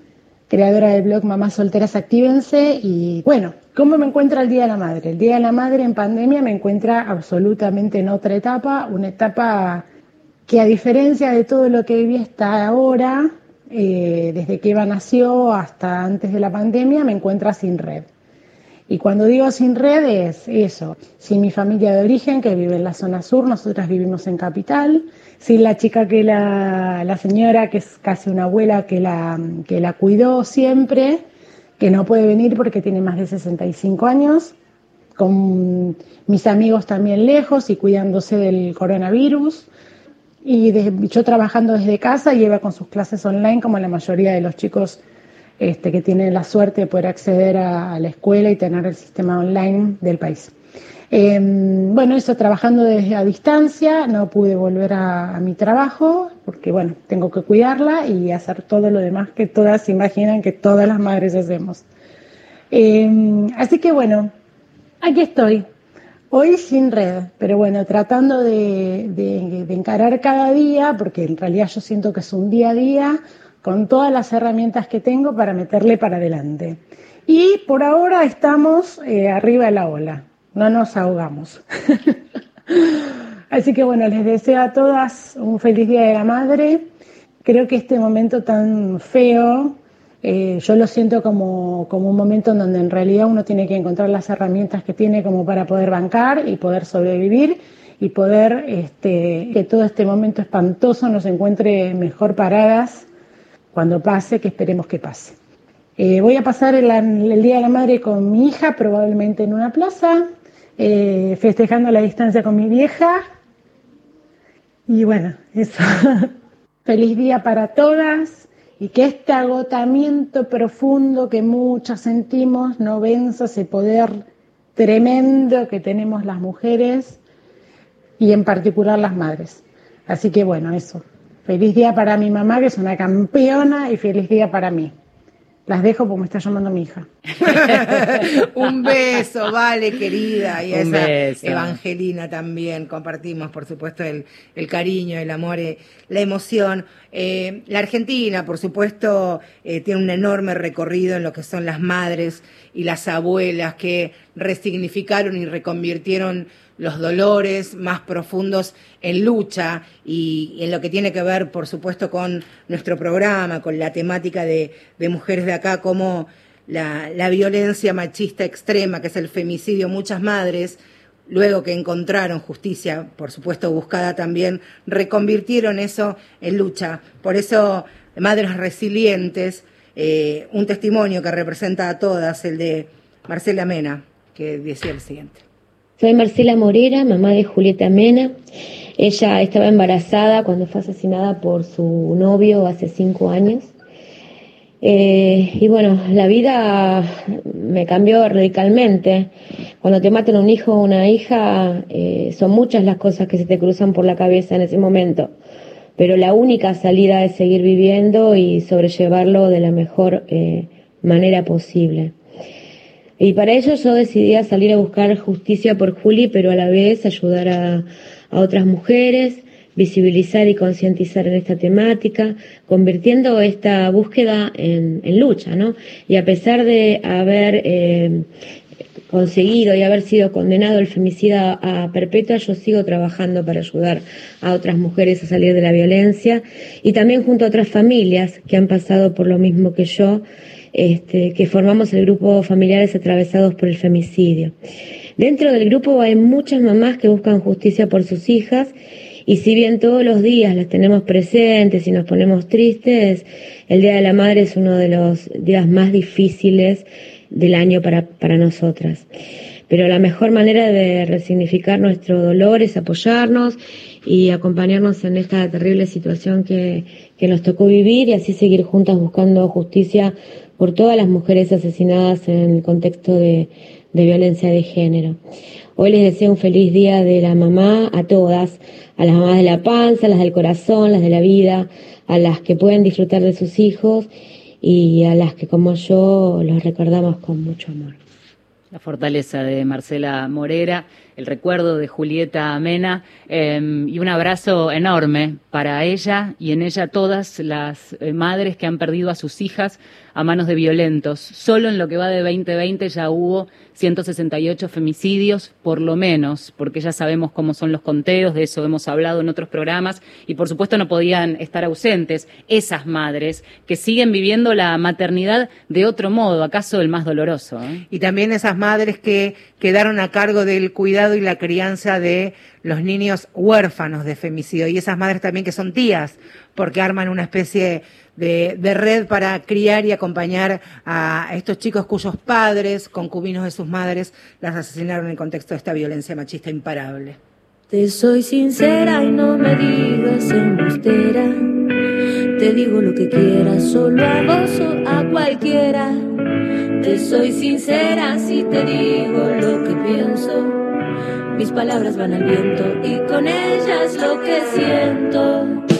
creadora del blog Mamás Solteras Actívense. Y bueno, ¿cómo me encuentra el Día de la Madre? El Día de la Madre en pandemia me encuentra absolutamente en otra etapa, una etapa que a diferencia de todo lo que viví hasta ahora, eh, desde que Eva nació hasta antes de la pandemia, me encuentra sin red. Y cuando digo sin red es eso, sin mi familia de origen que vive en la zona sur, nosotras vivimos en capital, sin la chica que la, la señora, que es casi una abuela que la, que la cuidó siempre, que no puede venir porque tiene más de 65 años, con mis amigos también lejos y cuidándose del coronavirus. Y yo trabajando desde casa y Eva con sus clases online, como la mayoría de los chicos este, que tienen la suerte de poder acceder a, la escuela y tener el sistema online del país. Eh, bueno, eso trabajando desde a distancia, no pude volver a, mi trabajo porque, bueno, tengo que cuidarla y hacer todo lo demás que todas imaginan que todas las madres hacemos. Eh, así que, bueno, aquí estoy. Hoy sin red, pero bueno, tratando de, de- encarar cada día, porque en realidad yo siento que es un día a día, con todas las herramientas que tengo para meterle para adelante. Y por ahora estamos eh, arriba de la ola, no nos ahogamos. Así que bueno, les deseo a todas un feliz Día de la Madre. Creo que este momento tan feo, eh, yo lo siento como, como un momento en donde en realidad uno tiene que encontrar las herramientas que tiene como para poder bancar y poder sobrevivir y poder este, que todo este momento espantoso nos encuentre mejor paradas cuando pase, que esperemos que pase. Eh, voy a pasar el, Día de la Madre con mi hija, probablemente en una plaza, eh, festejando la distancia con mi vieja. Y bueno, eso. Feliz día para todas y que este agotamiento profundo que muchas sentimos no venza ese poder tremendo que tenemos las mujeres y en particular las madres. Así que bueno, eso. Feliz día para mi mamá, que es una campeona, y feliz día para mí. Las dejo porque me está llamando mi hija. Un beso, vale, querida. Y a Un esa beso. Evangelina también compartimos, por supuesto, el, el cariño, el amor, eh, la emoción. Eh, la Argentina, por supuesto, eh, tiene un enorme recorrido en lo que son las madres y las abuelas que resignificaron y reconvirtieron los dolores más profundos en lucha y en lo que tiene que ver, por supuesto, con nuestro programa, con la temática de, de mujeres de acá, como la, la violencia machista extrema, que es el femicidio, muchas madres luego que encontraron justicia, por supuesto buscada también, reconvirtieron eso en lucha. Por eso, Madres Resilientes, eh, un testimonio que representa a todas, el de Marcela Mena, que decía el siguiente. Soy Marcela Morera, mamá de Julieta Mena. Ella estaba embarazada cuando fue asesinada por su novio hace cinco años. Eh, y bueno, la vida me cambió radicalmente. Cuando te matan un hijo o una hija, eh, son muchas las cosas que se te cruzan por la cabeza en ese momento. Pero la única salida es seguir viviendo y sobrellevarlo de la mejor eh, manera posible. Y para ello yo decidí a salir a buscar justicia por Juli, pero a la vez ayudar a, otras mujeres, visibilizar y concientizar en esta temática, convirtiendo esta búsqueda en, en lucha, ¿no? Y a pesar de haber eh, conseguido y haber sido condenado el femicida a perpetua, yo sigo trabajando para ayudar a otras mujeres a salir de la violencia y también junto a otras familias que han pasado por lo mismo que yo, este, que formamos el grupo Familiares Atravesados por el Femicidio. Dentro del grupo hay muchas mamás que buscan justicia por sus hijas y si bien todos los días las tenemos presentes y nos ponemos tristes, el Día de la Madre es uno de los días más difíciles del año para, para nosotras. Pero la mejor manera de resignificar nuestro dolor es apoyarnos y acompañarnos en esta terrible situación que, que nos tocó vivir y así seguir juntas buscando justicia por todas las mujeres asesinadas en el contexto de, violencia de género. Hoy les deseo un feliz día de la mamá a todas, a las mamás de la panza, a las del corazón, las de la vida, a las que pueden disfrutar de sus hijos y a las que como yo los recordamos con mucho amor. La fortaleza de Marcela Morera, el recuerdo de Julieta Mena eh, y un abrazo enorme para ella y en ella todas las eh, madres que han perdido a sus hijas a manos de violentos. Solo en lo que va de 2020 ya hubo 168 femicidios, por lo menos, porque ya sabemos cómo son los conteos, de eso hemos hablado en otros programas, y por supuesto no podían estar ausentes esas madres que siguen viviendo la maternidad de otro modo, acaso el más doloroso. ¿eh? Y también esas madres que quedaron a cargo del cuidado y la crianza de los niños huérfanos de femicidio y esas madres también que son tías, porque arman una especie de, red para criar y acompañar a estos chicos cuyos padres, concubinos de sus madres, las asesinaron en el contexto de esta violencia machista imparable. Te soy sincera y no me digas embustera. Te digo lo que quieras, solo a a cualquiera. Te soy sincera si te digo lo que pienso. Mis palabras van al viento y con ellas lo que siento.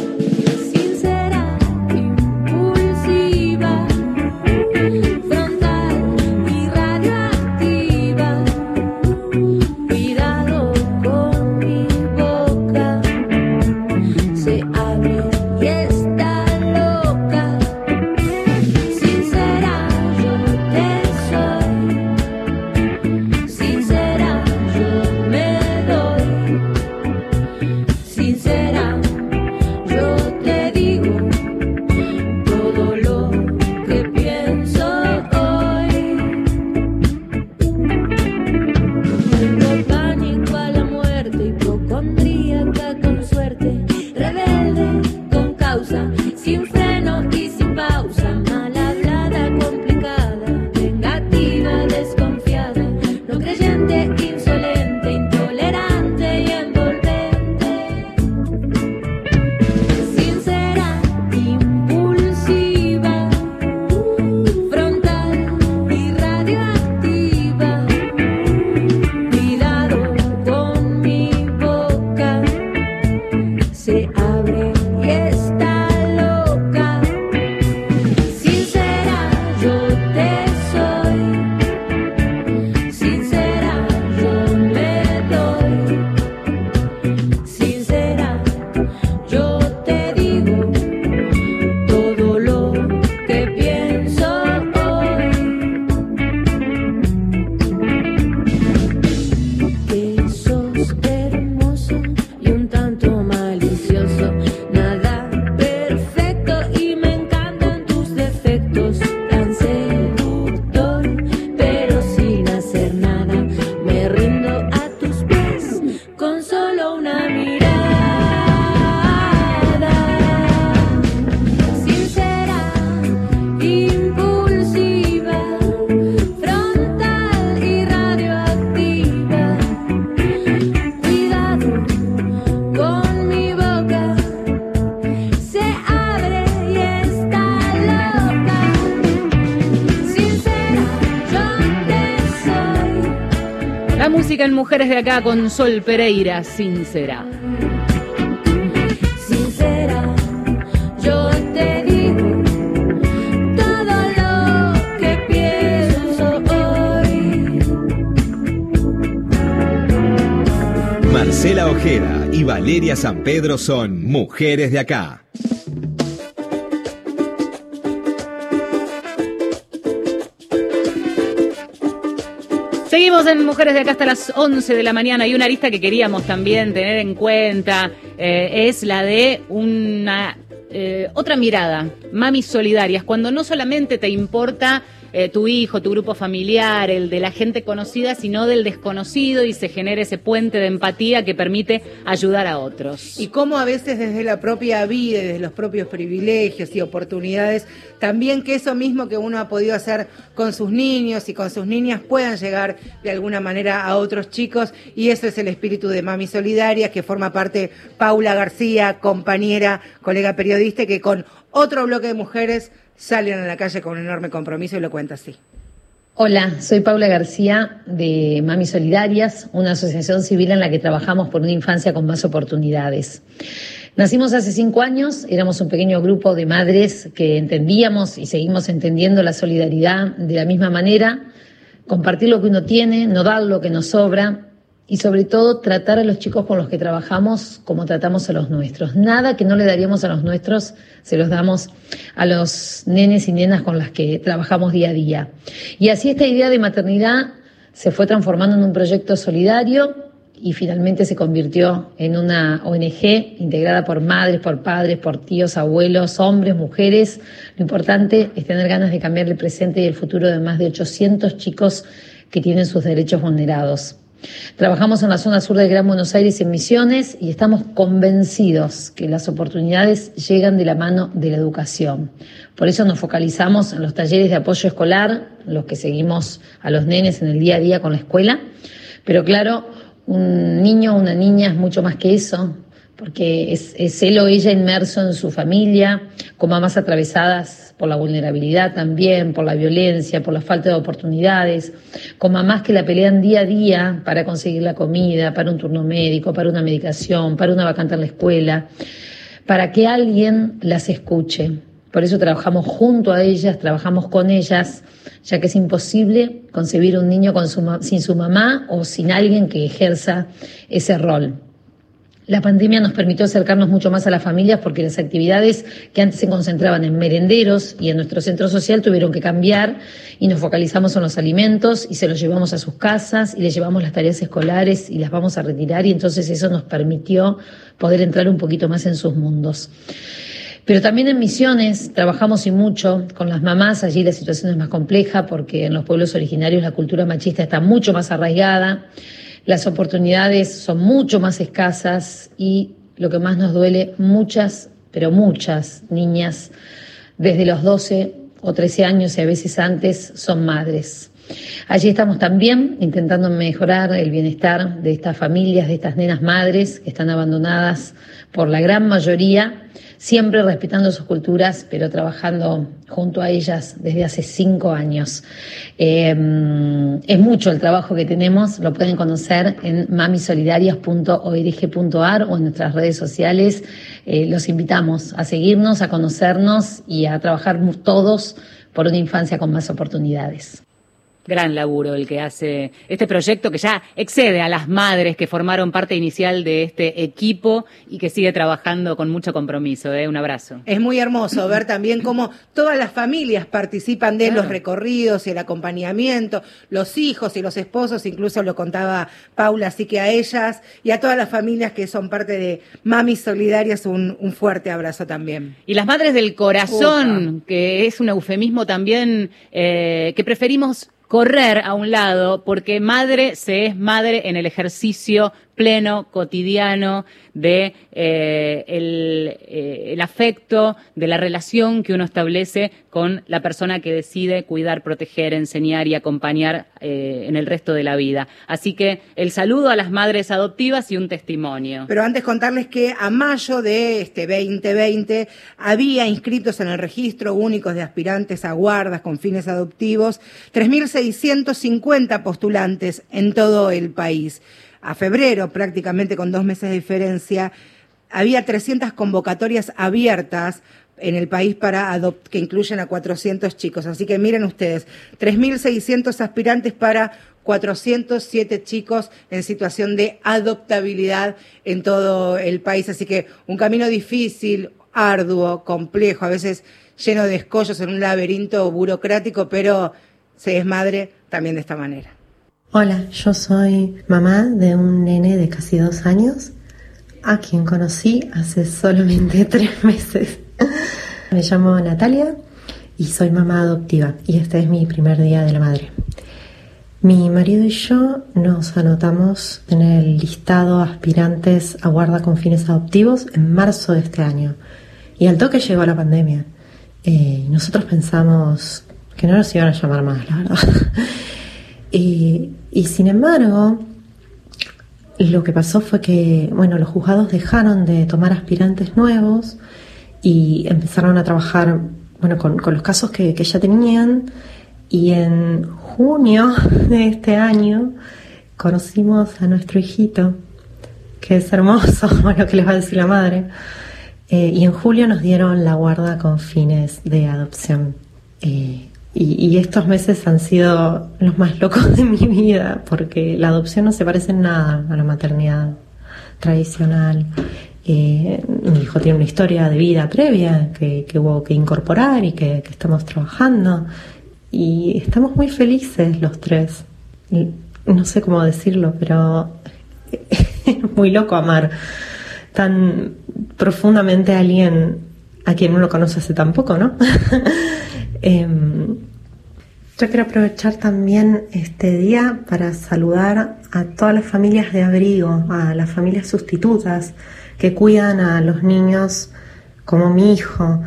Acá con Sol Pereira, sincera. Sincera, yo te digo todo lo que pienso hoy. Marcela Ojeda y Valeria San Pedro son mujeres de acá. Seguimos en Mujeres de Acá hasta las 11 de la mañana. Y una lista que queríamos también tener en cuenta eh, es la de una eh, otra mirada, mamis solidarias, cuando no solamente te importa eh, tu hijo, tu grupo familiar, el de la gente conocida, sino del desconocido y se genera ese puente de empatía que permite ayudar a otros. Y cómo a veces desde la propia vida, desde los propios privilegios y oportunidades, también que eso mismo que uno ha podido hacer con sus niños y con sus niñas puedan llegar de alguna manera a otros chicos. Y eso es el espíritu de Mami Solidaria, que forma parte Paula García, compañera, colega periodista, que con otro bloque de mujeres salen a la calle con un enorme compromiso y lo cuenta así. Hola, soy Paula García de Mami Solidarias, una asociación civil en la que trabajamos por una infancia con más oportunidades. Nacimos hace cinco años, éramos un pequeño grupo de madres que entendíamos y seguimos entendiendo la solidaridad de la misma manera, compartir lo que uno tiene, no dar lo que nos sobra y sobre todo tratar a los chicos con los que trabajamos como tratamos a los nuestros. Nada que no le daríamos a los nuestros se los damos a los nenes y nenas con las que trabajamos día a día. Y así esta idea de maternidad se fue transformando en un proyecto solidario y finalmente se convirtió en una ONG integrada por madres, por padres, por tíos, abuelos, hombres, mujeres. Lo importante es tener ganas de cambiar el presente y el futuro de más de 800 chicos que tienen sus derechos vulnerados. Trabajamos en la zona sur del Gran Buenos Aires en Misiones y estamos convencidos que las oportunidades llegan de la mano de la educación. Por eso nos focalizamos en los talleres de apoyo escolar, los que seguimos a los nenes en el día a día con la escuela. Pero claro, un niño o una niña es mucho más que eso, porque es, es él o ella inmerso en su familia, con mamás atravesadas por la vulnerabilidad también, por la violencia, por la falta de oportunidades, con mamás que la pelean día a día para conseguir la comida, para un turno médico, para una medicación, para una vacante en la escuela, para que alguien las escuche. Por eso trabajamos junto a ellas, trabajamos con ellas, ya que es imposible concebir un niño con su sin su mamá o sin alguien que ejerza ese rol. La pandemia nos permitió acercarnos mucho más a las familias porque las actividades que antes se concentraban en merenderos y en nuestro centro social tuvieron que cambiar y nos focalizamos en los alimentos y se los llevamos a sus casas y les llevamos las tareas escolares y las vamos a retirar y entonces eso nos permitió poder entrar un poquito más en sus mundos. Pero también en misiones trabajamos y mucho con las mamás, allí la situación es más compleja porque en los pueblos originarios la cultura machista está mucho más arraigada, las oportunidades son mucho más escasas y lo que más nos duele, muchas, pero muchas niñas desde los 12 o 13 años y a veces antes son madres. Allí estamos también intentando mejorar el bienestar de estas familias, de estas nenas madres que están abandonadas por la gran mayoría, siempre respetando sus culturas, pero trabajando junto a ellas desde hace cinco años. Eh, es mucho el trabajo que tenemos, lo pueden conocer en mamisolidarias.org.ar o en nuestras redes sociales. Eh, los invitamos a seguirnos, a conocernos y a trabajar todos por una infancia con más oportunidades. Gran laburo el que hace este proyecto que ya excede a las madres que formaron parte inicial de este equipo y que sigue trabajando con mucho compromiso. ¿eh? Un abrazo. Es muy hermoso ver también cómo todas las familias participan de los recorridos y el acompañamiento, los hijos y los esposos, incluso lo contaba Paula, así que a ellas y a todas las familias que son parte de Mami Solidarias, un, un fuerte abrazo también. Y las madres del corazón, que es un eufemismo también eh, que preferimos correr a un lado porque madre se es madre en el ejercicio pleno, cotidiano, de eh, eh, el afecto, de la relación que uno establece con la persona que decide cuidar, proteger, enseñar y acompañar eh, en el resto de la vida. Así que el saludo a las madres adoptivas y un testimonio. Pero antes contarles que a mayo de este 2020 había inscritos en el registro único de aspirantes a guardas con fines adoptivos 3.650 postulantes en todo el país. A febrero, prácticamente con dos meses de diferencia, había 300 convocatorias abiertas en el país para que incluyen a 400 chicos. Así que miren ustedes, 3.600 aspirantes para 407 chicos en situación de adoptabilidad en todo el país. Así que un camino difícil, arduo, complejo, a veces lleno de escollos en un laberinto burocrático, pero se es madre también de esta manera. Hola, yo soy mamá de un nene de casi dos años, a quien conocí hace solamente tres meses. Me llamo Natalia y soy mamá adoptiva y este es mi primer día de la madre. Mi marido y yo nos anotamos en el listado aspirantes a guarda con fines adoptivos en marzo de este año y al toque llegó la pandemia. Eh, nosotros pensamos que no nos iban a llamar más, la verdad. y, y sin embargo, lo que pasó fue que, bueno, los juzgados dejaron de tomar aspirantes nuevos y empezaron a trabajar, bueno, con, con los casos que, que ya tenían. Y en junio de este año conocimos a nuestro hijito, que es hermoso, bueno, que les va a decir la madre. Eh, y en julio nos dieron la guarda con fines de adopción. Eh, y, y estos meses han sido los más locos de mi vida, porque la adopción no se parece en nada a la maternidad tradicional. Eh, mi hijo tiene una historia de vida previa que, que hubo que incorporar y que, estamos trabajando. Y estamos muy felices los tres. No sé cómo decirlo, pero es muy loco amar tan profundamente a alguien a quien uno conoce hace tan poco, ¿no? Em, yo quiero aprovechar también este día para saludar a todas las familias de abrigo, a las familias sustitutas que cuidan a los niños como mi hijo,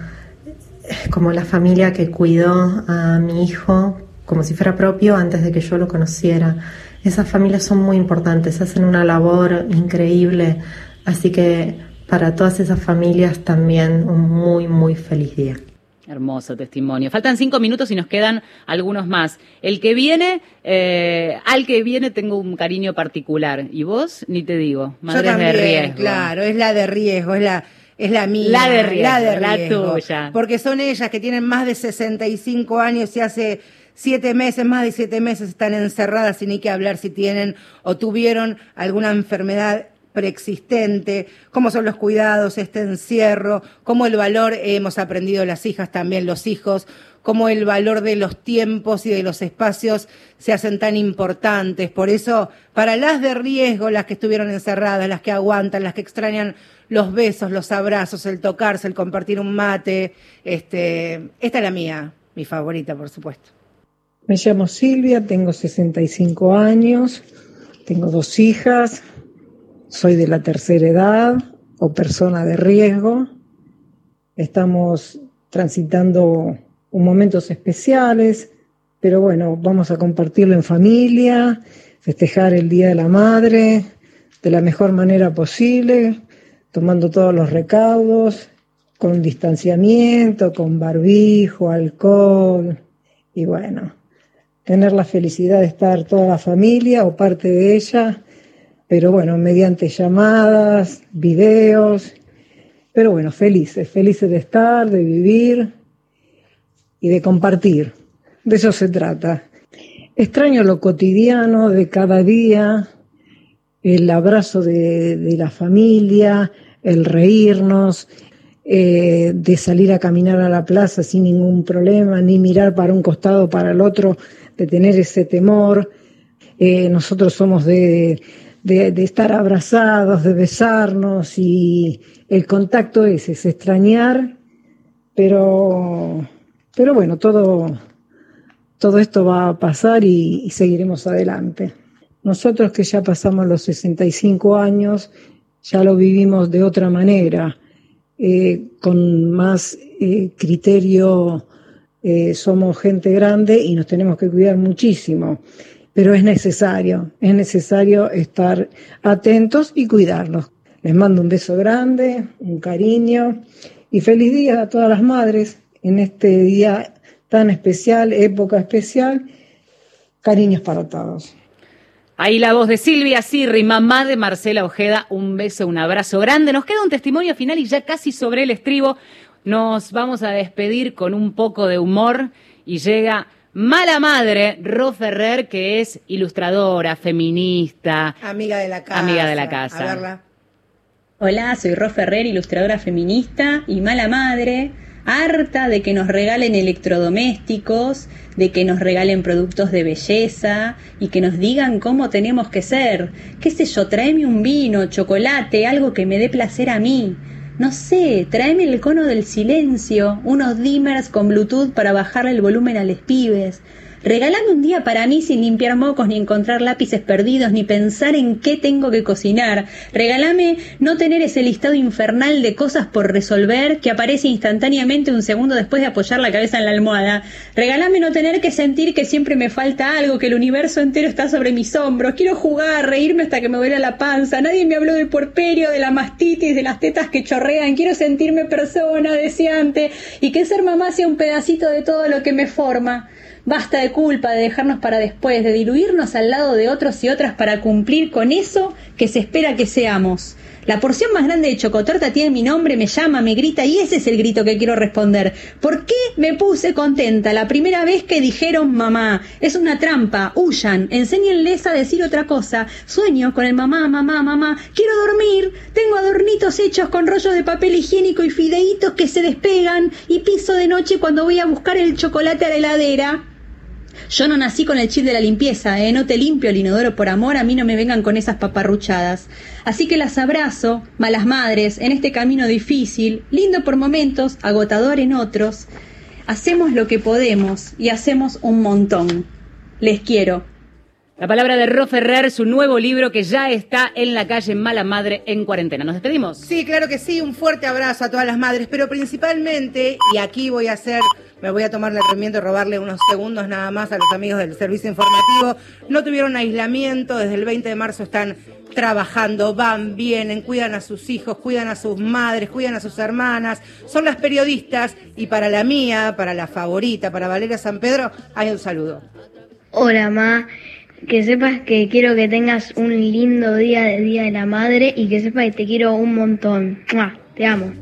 como la familia que cuidó a mi hijo como si fuera propio antes de que yo lo conociera. Esas familias son muy importantes, hacen una labor increíble, así que para todas esas familias también un muy, muy feliz día. Hermoso testimonio. Faltan cinco minutos y nos quedan algunos más. El que viene, eh, al que viene tengo un cariño particular. ¿Y vos? Ni te digo. Madres Yo también, de riesgo. claro, es la de riesgo, es la, es la mía. La de riesgo, la, de la riesgo. tuya. Porque son ellas que tienen más de 65 años y hace siete meses, más de siete meses están encerradas sin ni que hablar si tienen o tuvieron alguna enfermedad preexistente, cómo son los cuidados, este encierro, cómo el valor, hemos aprendido las hijas también, los hijos, cómo el valor de los tiempos y de los espacios se hacen tan importantes. Por eso, para las de riesgo, las que estuvieron encerradas, las que aguantan, las que extrañan los besos, los abrazos, el tocarse, el compartir un mate, este, esta es la mía, mi favorita, por supuesto. Me llamo Silvia, tengo 65 años, tengo dos hijas, soy de la tercera edad o persona de riesgo. Estamos transitando momentos especiales, pero bueno, vamos a compartirlo en familia, festejar el Día de la Madre de la mejor manera posible, tomando todos los recaudos, con distanciamiento, con barbijo, alcohol y bueno, tener la felicidad de estar toda la familia o parte de ella, pero bueno, mediante llamadas, videos, pero bueno, felices, felices de estar, de vivir y de compartir. De eso se trata. Extraño lo cotidiano de cada día, el abrazo de, de la familia, el reírnos, eh, de salir a caminar a la plaza sin ningún problema, ni mirar para un costado o para el otro, de tener ese temor. Eh, nosotros somos de, de, de estar abrazados, de besarnos y el contacto ese, es extrañar, pero, pero bueno, todo, todo esto va a pasar y, y seguiremos adelante. Nosotros que ya pasamos los 65 años, ya lo vivimos de otra manera, eh, con más eh, criterio, eh, somos gente grande y nos tenemos que cuidar muchísimo, pero es necesario, es necesario estar atentos y cuidarnos. Les mando un beso grande, un cariño y feliz día a todas las madres en este día tan especial, época especial. Cariños para todos. Ahí la voz de Silvia Sirri, mamá de Marcela Ojeda. Un beso, un abrazo grande. Nos queda un testimonio final y ya casi sobre el estribo nos vamos a despedir con un poco de humor y llega Mala Madre, Ro Ferrer, que es ilustradora, feminista, Amiga de la casa. amiga de la A casa. verla. Hola, soy Ro Ferrer, ilustradora feminista y mala madre, harta de que nos regalen electrodomésticos, de que nos regalen productos de belleza y que nos digan cómo tenemos que ser. ¿Qué sé yo? Tráeme un vino, chocolate, algo que me dé placer a mí. No sé, tráeme el cono del silencio, unos dimmers con Bluetooth para bajarle el volumen a los pibes. Regálame un día para mí sin limpiar mocos, ni encontrar lápices perdidos, ni pensar en qué tengo que cocinar. Regálame no tener ese listado infernal de cosas por resolver que aparece instantáneamente un segundo después de apoyar la cabeza en la almohada. Regálame no tener que sentir que siempre me falta algo, que el universo entero está sobre mis hombros. Quiero jugar, reírme hasta que me duele la panza. Nadie me habló del porperio, de la mastitis, de las tetas que chorrean. Quiero sentirme persona, deseante, y que ser mamá sea un pedacito de todo lo que me forma. Basta de culpa, de dejarnos para después, de diluirnos al lado de otros y otras para cumplir con eso que se espera que seamos. La porción más grande de chocotorta tiene mi nombre, me llama, me grita y ese es el grito que quiero responder. ¿Por qué me puse contenta la primera vez que dijeron mamá? Es una trampa, huyan, enséñenles a decir otra cosa. Sueño con el mamá, mamá, mamá. Quiero dormir. Tengo adornitos hechos con rollos de papel higiénico y fideitos que se despegan y piso de noche cuando voy a buscar el chocolate a la heladera. Yo no nací con el chip de la limpieza, ¿eh? No te limpio el inodoro por amor, a mí no me vengan con esas paparruchadas. Así que las abrazo, malas madres, en este camino difícil, lindo por momentos, agotador en otros. Hacemos lo que podemos y hacemos un montón. Les quiero. La palabra de Ro Ferrer, su nuevo libro que ya está en la calle Mala Madre en cuarentena. ¿Nos despedimos? Sí, claro que sí, un fuerte abrazo a todas las madres, pero principalmente, y aquí voy a hacer, me voy a tomar el de robarle unos segundos nada más a los amigos del servicio informativo, no tuvieron aislamiento, desde el 20 de marzo están trabajando, van, vienen, cuidan a sus hijos, cuidan a sus madres, cuidan a sus hermanas, son las periodistas y para la mía, para la favorita, para Valeria San Pedro, hay un saludo. Hola, ma. Que sepas que quiero que tengas un lindo día de Día de la Madre y que sepas que te quiero un montón. Te amo.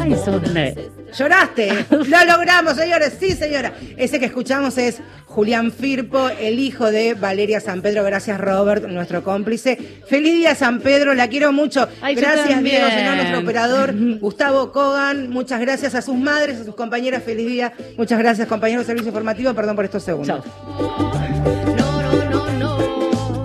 Ay, Sonia. ¿Lloraste? Lo logramos, señores. Sí, señora. Ese que escuchamos es Julián Firpo, el hijo de Valeria San Pedro. Gracias, Robert, nuestro cómplice. Feliz día, San Pedro. La quiero mucho. Ay, gracias. Diego, señor, nuestro operador. Gustavo Kogan. Muchas gracias a sus madres, a sus compañeras. Feliz día. Muchas gracias, compañeros de servicio informativo. Perdón por estos segundos. Chao.